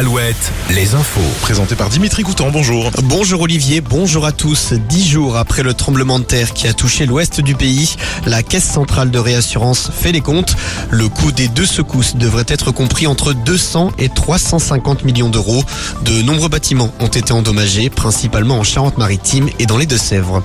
Alouette, les infos. Présenté par Dimitri Coutan, bonjour. Bonjour Olivier, bonjour à tous. Dix jours après le tremblement de terre qui a touché l'ouest du pays, la Caisse centrale de réassurance fait les comptes. Le coût des deux secousses devrait être compris entre 200 et 350 millions d'euros. De nombreux bâtiments ont été endommagés, principalement en Charente-Maritime et dans les Deux-Sèvres.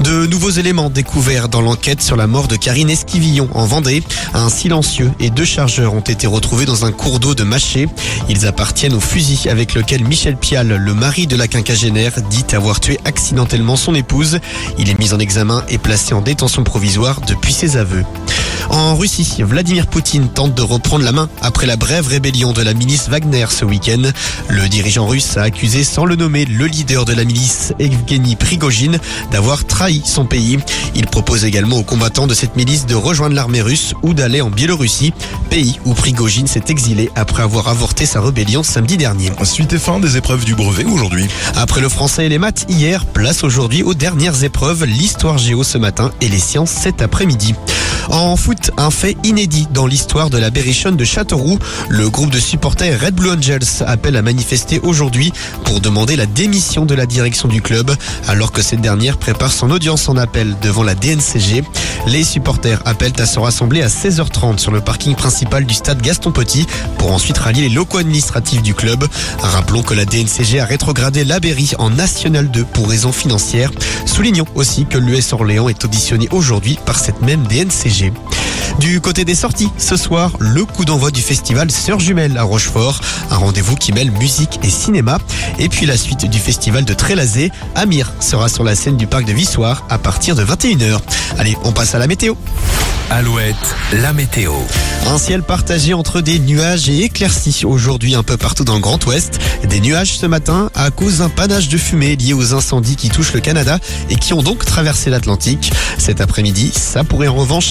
De nouveaux éléments découverts dans l'enquête sur la mort de Karine Esquivillon en Vendée. Un silencieux et deux chargeurs ont été retrouvés dans un cours d'eau de Maché. Ils appartiennent au fusil avec lequel Michel Pial, le mari de la quinquagénaire, dit avoir tué accidentellement son épouse. Il est mis en examen et placé en détention provisoire depuis ses aveux. En Russie, Vladimir Poutine tente de reprendre la main après la brève rébellion de la milice Wagner ce week-end. Le dirigeant russe a accusé sans le nommer le leader de la milice, Evgeny Prigogine, d'avoir trahi son pays. Il propose également aux combattants de cette milice de rejoindre l'armée russe ou d'aller en Biélorussie, pays où Prigogine s'est exilé après avoir avorté sa rébellion samedi dernier. Suite et fin des épreuves du brevet aujourd'hui. Après le français et les maths hier, place aujourd'hui aux dernières épreuves, l'histoire géo ce matin et les sciences cet après-midi. En foot, un fait inédit dans l'histoire de la Berrichonne de Châteauroux. Le groupe de supporters Red Blue Angels appelle à manifester aujourd'hui pour demander la démission de la direction du club, alors que cette dernière prépare son audience en appel devant la DNCG. Les supporters appellent à se rassembler à 16h30 sur le parking principal du stade Gaston Petit pour ensuite rallier les locaux administratifs du club. Rappelons que la DNCG a rétrogradé la Berry en National 2 pour raisons financières. Soulignons aussi que l'US Orléans est auditionné aujourd'hui par cette même DNCG. Du côté des sorties, ce soir, le coup d'envoi du festival Sœurs Jumelles à Rochefort, un rendez-vous qui mêle musique et cinéma. Et puis la suite du festival de Trélazé, Amir sera sur la scène du parc de Vissoir à partir de 21h. Allez, on passe à la météo. Alouette, la météo. Un ciel partagé entre des nuages et éclaircies aujourd'hui un peu partout dans le Grand Ouest. Des nuages ce matin à cause d'un panache de fumée lié aux incendies qui touchent le Canada et qui ont donc traversé l'Atlantique. Cet après-midi, ça pourrait en revanche